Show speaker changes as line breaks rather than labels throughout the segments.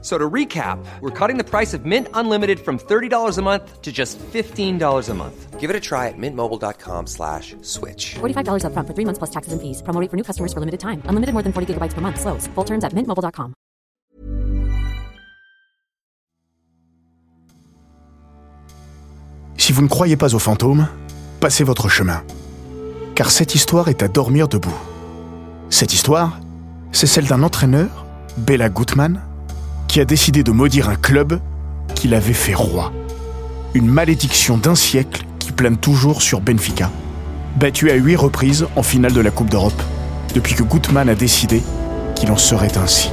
So to recap, we're cutting the price of Mint Unlimited from $30 a month to just $15 a month.
Give it a try at mintmobile.com slash switch.
$45 upfront for three months plus taxes and fees. Promo rate for new customers for limited time. Unlimited more than 40 gigabytes per month. Slows. Full terms at mintmobile.com.
Si vous ne croyez pas aux fantômes, passez votre chemin. Car cette histoire est à dormir debout. Cette histoire, c'est celle d'un entraîneur, Bella Gutmann, qui a décidé de maudire un club qu'il avait fait roi. Une malédiction d'un siècle qui plane toujours sur Benfica, battu à huit reprises en finale de la Coupe d'Europe, depuis que Gutmann a décidé qu'il en serait ainsi.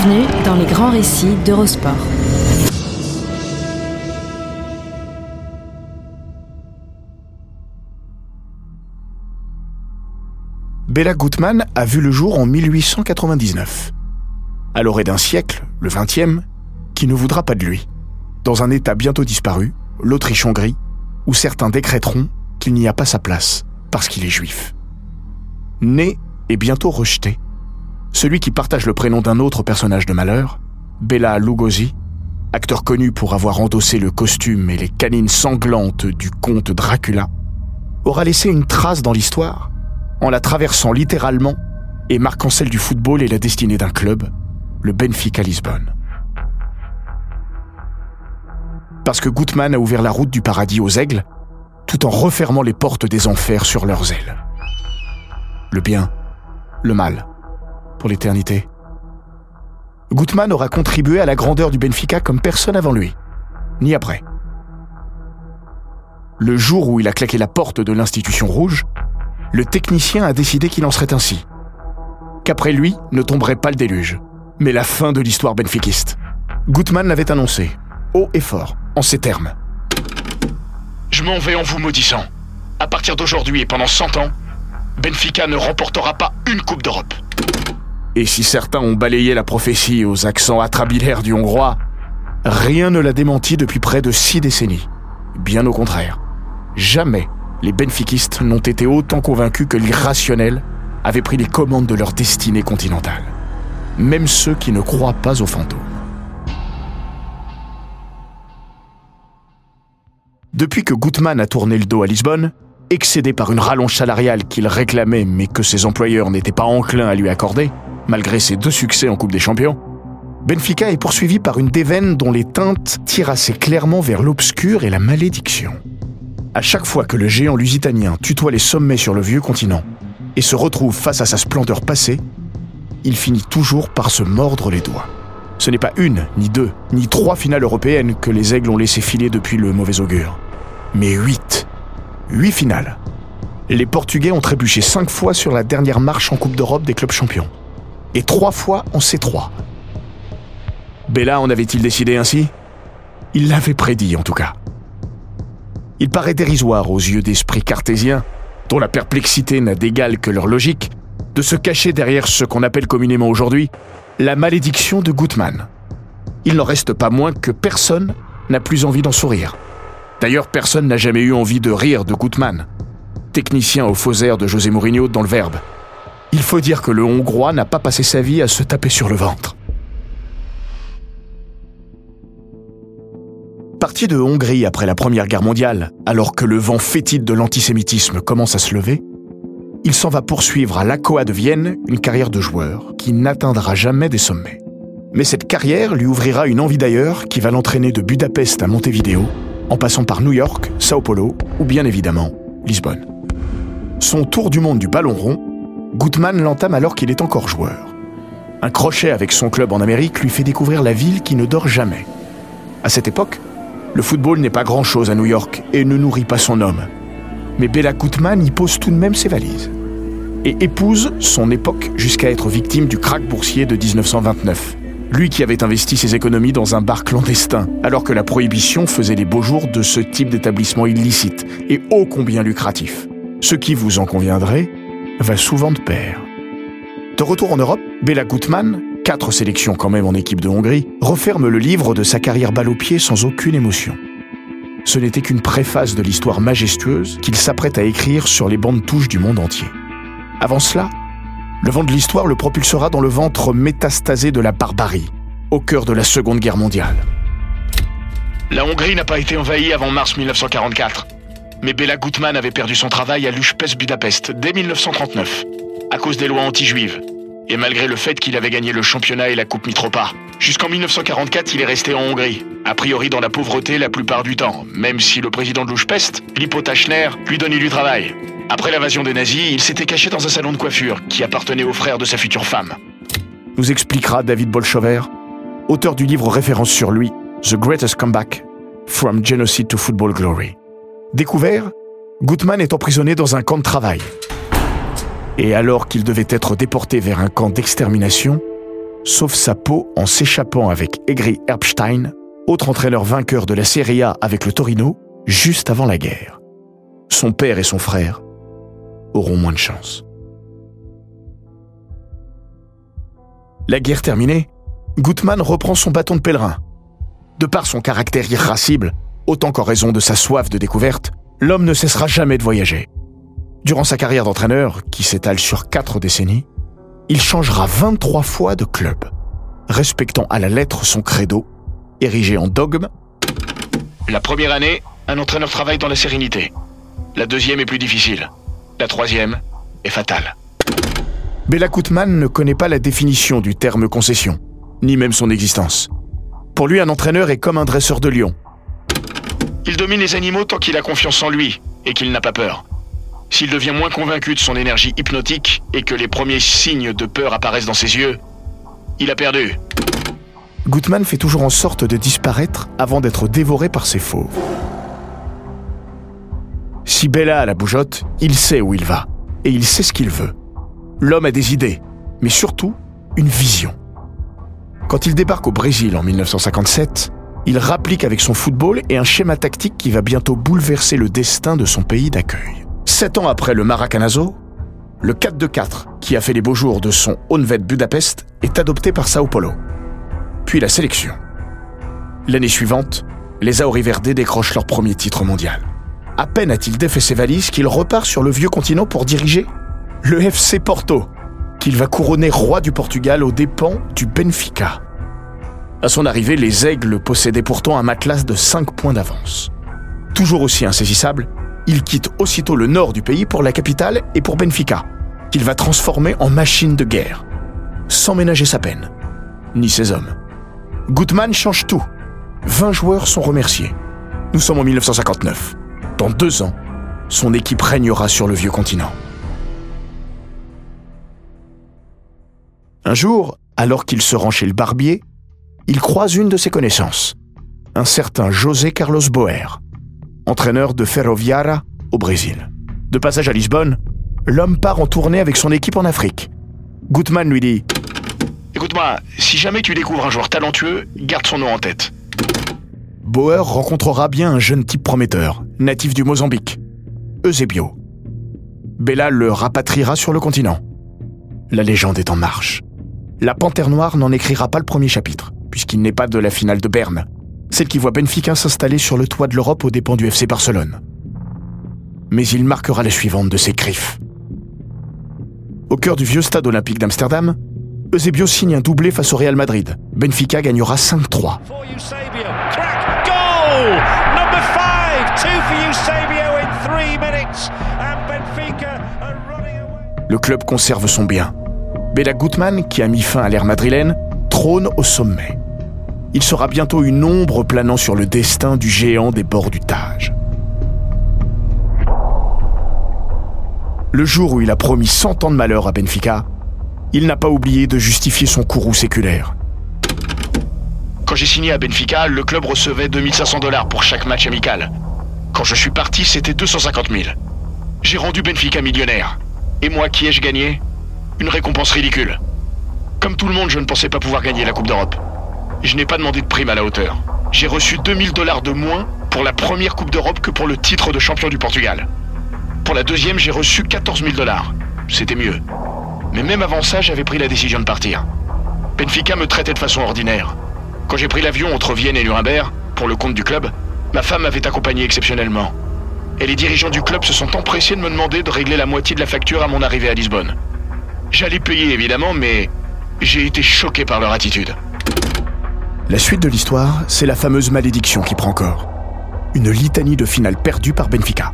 Bienvenue dans les grands récits d'Eurosport.
Bella Gutmann a vu le jour en 1899. À l'orée d'un siècle, le XXe, qui ne voudra pas de lui. Dans un état bientôt disparu, l'Autriche-Hongrie, où certains décréteront qu'il n'y a pas sa place parce qu'il est juif. Né et bientôt rejeté, celui qui partage le prénom d'un autre personnage de malheur, Bela Lugosi, acteur connu pour avoir endossé le costume et les canines sanglantes du comte Dracula, aura laissé une trace dans l'histoire en la traversant littéralement et marquant celle du football et la destinée d'un club, le Benfica Lisbonne. Parce que Gutmann a ouvert la route du paradis aux aigles, tout en refermant les portes des enfers sur leurs ailes. Le bien, le mal, pour l'éternité. Gutmann aura contribué à la grandeur du Benfica comme personne avant lui, ni après. Le jour où il a claqué la porte de l'institution rouge, le technicien a décidé qu'il en serait ainsi. Qu'après lui ne tomberait pas le déluge, mais la fin de l'histoire benfiquiste. Gutmann l'avait annoncé, haut et fort, en ces termes. Je m'en vais en vous maudissant. À partir d'aujourd'hui et pendant 100 ans, Benfica ne remportera pas une Coupe d'Europe. Et si certains ont balayé la prophétie aux accents atrabilaires du hongrois, rien ne l'a démenti depuis près de six décennies. Bien au contraire. Jamais les benfiquistes n'ont été autant convaincus que l'irrationnel avait pris les commandes de leur destinée continentale. Même ceux qui ne croient pas aux fantômes. Depuis que Gutmann a tourné le dos à Lisbonne, excédé par une rallonge salariale qu'il réclamait mais que ses employeurs n'étaient pas enclins à lui accorder, malgré ses deux succès en Coupe des Champions, Benfica est poursuivi par une déveine dont les teintes tirent assez clairement vers l'obscur et la malédiction. À chaque fois que le géant lusitanien tutoie les sommets sur le vieux continent et se retrouve face à sa splendeur passée, il finit toujours par se mordre les doigts. Ce n'est pas une, ni deux, ni trois finales européennes que les aigles ont laissé filer depuis le mauvais augure, mais huit. Huit finales. Les Portugais ont trébuché cinq fois sur la dernière marche en Coupe d'Europe des clubs champions et trois fois en C3. Bella en avait-il décidé ainsi? Il l'avait prédit en tout cas. Il paraît dérisoire aux yeux d'esprits cartésiens, dont la perplexité n'a d'égal que leur logique, de se cacher derrière ce qu'on appelle communément aujourd'hui la malédiction de Gutmann. Il n'en reste pas moins que personne n'a plus envie d'en sourire. D'ailleurs, personne n'a jamais eu envie de rire de Gutmann, technicien au faux air de José Mourinho dans le verbe. Il faut dire que le Hongrois n'a pas passé sa vie à se taper sur le ventre. Parti de Hongrie après la Première Guerre mondiale, alors que le vent fétide de l'antisémitisme commence à se lever, il s'en va poursuivre à l'ACOA de Vienne une carrière de joueur qui n'atteindra jamais des sommets. Mais cette carrière lui ouvrira une envie d'ailleurs qui va l'entraîner de Budapest à Montevideo, en passant par New York, Sao Paulo ou bien évidemment Lisbonne. Son tour du monde du ballon rond, Gutmann l'entame alors qu'il est encore joueur. Un crochet avec son club en Amérique lui fait découvrir la ville qui ne dort jamais. À cette époque, le football n'est pas grand-chose à New York et ne nourrit pas son homme. Mais Bella Gutmann y pose tout de même ses valises. et épouse son époque jusqu'à être victime du krach boursier de 1929. Lui qui avait investi ses économies dans un bar clandestin, alors que la prohibition faisait les beaux jours de ce type d'établissement illicite et ô combien lucratif. Ce qui, vous en conviendrez, va souvent de pair. De retour en Europe, Bela Gutmann, quatre sélections quand même en équipe de Hongrie, referme le livre de sa carrière balle au pied sans aucune émotion. Ce n'était qu'une préface de l'histoire majestueuse qu'il s'apprête à écrire sur les bandes touches du monde entier. Avant cela, le vent de l'histoire le propulsera dans le ventre métastasé de la barbarie, au cœur de la Seconde Guerre mondiale.
La Hongrie n'a pas été envahie avant mars 1944. Mais Bela Gutmann avait perdu son travail à l'Uspes Budapest dès 1939, à cause des lois anti-juives, et malgré le fait qu'il avait gagné le championnat et la Coupe Mitropa. Jusqu'en 1944, il est resté en Hongrie, a priori dans la pauvreté la plupart du temps, même si le président de l'Uspest, Lippo Tachner, lui donnait du travail. Après l'invasion des nazis, il s'était caché dans un salon de coiffure qui appartenait au frère de sa future femme.
Nous expliquera David Bolchover, auteur du livre référence sur lui, The Greatest Comeback, From Genocide to Football Glory. Découvert, Gutmann est emprisonné dans un camp de travail. Et alors qu'il devait être déporté vers un camp d'extermination, sauve sa peau en s'échappant avec Egri Erbstein, autre entraîneur vainqueur de la Serie A avec le Torino, juste avant la guerre. Son père et son frère auront moins de chance. La guerre terminée, Gutmann reprend son bâton de pèlerin. De par son caractère irascible, autant qu'en raison de sa soif de découverte, l'homme ne cessera jamais de voyager. Durant sa carrière d'entraîneur, qui s'étale sur quatre décennies, il changera 23 fois de club, respectant à la lettre son credo, érigé en dogme.
La première année, un entraîneur travaille dans la sérénité. La deuxième est plus difficile. La troisième est fatale.
Bela Gutmann ne connaît pas la définition du terme concession, ni même son existence. Pour lui, un entraîneur est comme un dresseur de lions.
Il domine les animaux tant qu'il a confiance en lui et qu'il n'a pas peur. S'il devient moins convaincu de son énergie hypnotique et que les premiers signes de peur apparaissent dans ses yeux, il a perdu.
Gutmann fait toujours en sorte de disparaître avant d'être dévoré par ses fauves. Si Bella a la bougeotte, il sait où il va, et il sait ce qu'il veut. L'homme a des idées, mais surtout une vision. Quand il débarque au Brésil en 1957, il rapplique avec son football et un schéma tactique qui va bientôt bouleverser le destin de son pays d'accueil. Sept ans après le Maracanazo, le 4-2-4, qui a fait les beaux jours de son Honved Budapest, est adopté par Sao Paulo. Puis la sélection. L'année suivante, les Aori Verde décrochent leur premier titre mondial. À peine a-t-il défait ses valises qu'il repart sur le vieux continent pour diriger le FC Porto, qu'il va couronner roi du Portugal aux dépens du Benfica. À son arrivée, les Aigles possédaient pourtant un matelas de 5 points d'avance. Toujours aussi insaisissable, il quitte aussitôt le nord du pays pour la capitale et pour Benfica, qu'il va transformer en machine de guerre, sans ménager sa peine, ni ses hommes. Gutmann change tout. 20 joueurs sont remerciés. Nous sommes en 1959. Dans deux ans, son équipe régnera sur le vieux continent. Un jour, alors qu'il se rend chez le barbier, il croise une de ses connaissances, un certain José Carlos Boer, entraîneur de Ferroviara au Brésil. De passage à Lisbonne, l'homme part en tournée avec son équipe en Afrique. Gutmann lui dit
Écoute-moi, si jamais tu découvres un joueur talentueux, garde son nom en tête.
Bauer rencontrera bien un jeune type prometteur, natif du Mozambique, Eusebio. Bella le rapatriera sur le continent. La légende est en marche. La Panthère Noire n'en écrira pas le premier chapitre, puisqu'il n'est pas de la finale de Berne, celle qui voit Benfica s'installer sur le toit de l'Europe aux dépens du FC Barcelone. Mais il marquera la suivante de ses griffes. Au cœur du vieux stade olympique d'Amsterdam, Eusebio signe un doublé face au Real Madrid. Benfica gagnera 5-3. Le club conserve son bien. Bela Gutmann, qui a mis fin à l'ère madrilène, trône au sommet. Il sera bientôt une ombre planant sur le destin du géant des bords du Tage. Le jour où il a promis 100 ans de malheur à Benfica, il n'a pas oublié de justifier son courroux séculaire.
Quand j'ai signé à Benfica, le club recevait 2500 dollars pour chaque match amical. Quand je suis parti, c'était 250 000. J'ai rendu Benfica millionnaire. Et moi, qui ai-je gagné? Une récompense ridicule. Comme tout le monde, je ne pensais pas pouvoir gagner la Coupe d'Europe. Je n'ai pas demandé de prime à la hauteur. J'ai reçu 2000 dollars de moins pour la première Coupe d'Europe que pour le titre de champion du Portugal. Pour la deuxième, j'ai reçu 14 000 dollars. C'était mieux. Mais même avant ça, j'avais pris la décision de partir. Benfica me traitait de façon ordinaire. Quand j'ai pris l'avion entre Vienne et Nuremberg, pour le compte du club, ma femme m'avait accompagné exceptionnellement. Et les dirigeants du club se sont empressés de me demander de régler la moitié de la facture à mon arrivée à Lisbonne. J'allais payer évidemment, mais j'ai été choqué par leur attitude.
La suite de l'histoire, c'est la fameuse malédiction qui prend corps. Une litanie de finales perdues par Benfica.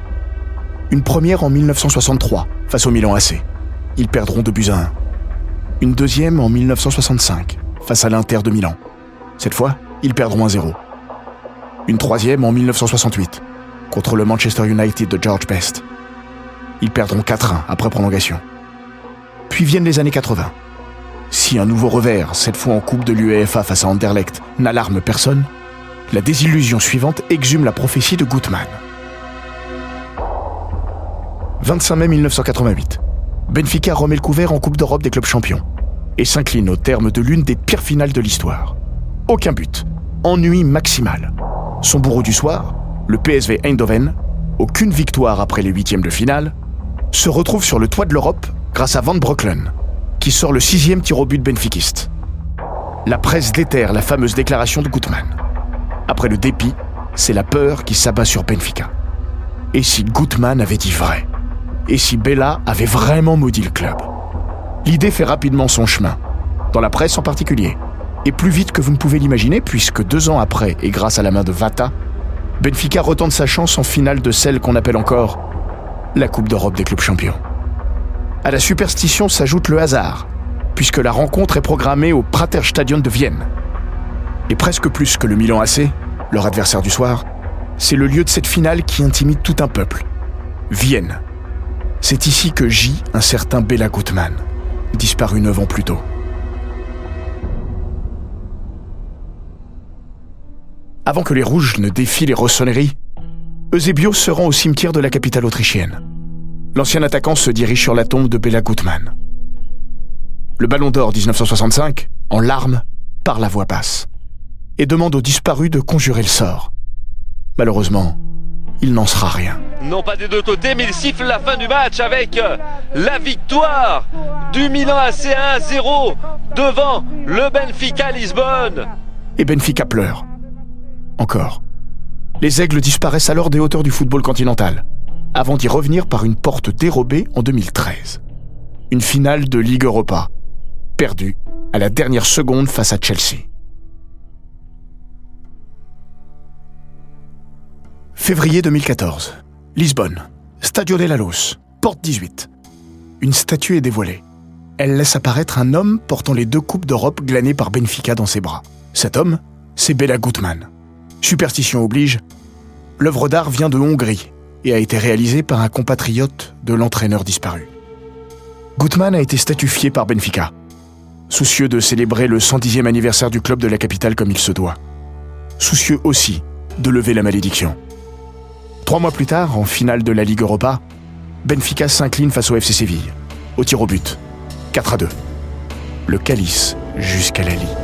Une première en 1963, face au Milan AC. Ils perdront 2 buts à 1. Une deuxième en 1965, face à l'Inter de Milan. Cette fois, ils perdront 1-0. Une troisième en 1968, contre le Manchester United de George Best. Ils perdront 4-1 après prolongation. Puis viennent les années 80. Si un nouveau revers, cette fois en Coupe de l'UEFA face à Anderlecht, n'alarme personne, la désillusion suivante exhume la prophétie de Gutmann. 25 mai 1988. Benfica remet le couvert en Coupe d'Europe des clubs champions et s'incline au terme de l'une des pires finales de l'histoire. Aucun but. Ennui maximal. Son bourreau du soir, le PSV Eindhoven, aucune victoire après les huitièmes de finale, se retrouve sur le toit de l'Europe grâce à Van Broeklen, qui sort le sixième tir au but benfiquiste. La presse déterre la fameuse déclaration de Gutmann. Après le dépit, c'est la peur qui s'abat sur Benfica. Et si Gutmann avait dit vrai? Et si Bella avait vraiment maudit le club? L'idée fait rapidement son chemin, dans la presse en particulier, et plus vite que vous ne pouvez l'imaginer, puisque deux ans après, et grâce à la main de Vata, Benfica retente sa chance en finale de celle qu'on appelle encore la Coupe d'Europe des clubs champions. À la superstition s'ajoute le hasard, puisque la rencontre est programmée au Praterstadion de Vienne. Et presque plus que le Milan AC, leur adversaire du soir, c'est le lieu de cette finale qui intimide tout un peuple. Vienne. C'est ici que gît un certain Bela Gutmann, disparu neuf ans plus tôt. Avant que les Rouges ne défient les rossonneries, Eusebio se rend au cimetière de la capitale autrichienne. L'ancien attaquant se dirige sur la tombe de Bela Gutmann. Le Ballon d'Or 1965, en larmes, par la voix basse, et demande aux disparus de conjurer le sort. Malheureusement, il n'en sera rien.
Non pas des deux côtés, mais il siffle la fin du match avec euh, la victoire du Milan AC 1-0 devant le Benfica Lisbonne.
Et Benfica pleure. Encore. Les aigles disparaissent alors des hauteurs du football continental, avant d'y revenir par une porte dérobée en 2013. Une finale de Ligue Europa, perdue à la dernière seconde face à Chelsea. Février 2014. Lisbonne. Stadio de la Luz. Porte 18. Une statue est dévoilée. Elle laisse apparaître un homme portant les deux coupes d'Europe glanées par Benfica dans ses bras. Cet homme, c'est Bela Gutmann. Superstition oblige, l'œuvre d'art vient de Hongrie et a été réalisée par un compatriote de l'entraîneur disparu. Gutmann a été statufié par Benfica, soucieux de célébrer le 110e anniversaire du club de la capitale comme il se doit. Soucieux aussi de lever la malédiction. Trois mois plus tard, en finale de la Ligue Europa, Benfica s'incline face au FC Séville, au tir au but, 4 à 2. Le calice jusqu'à la lie.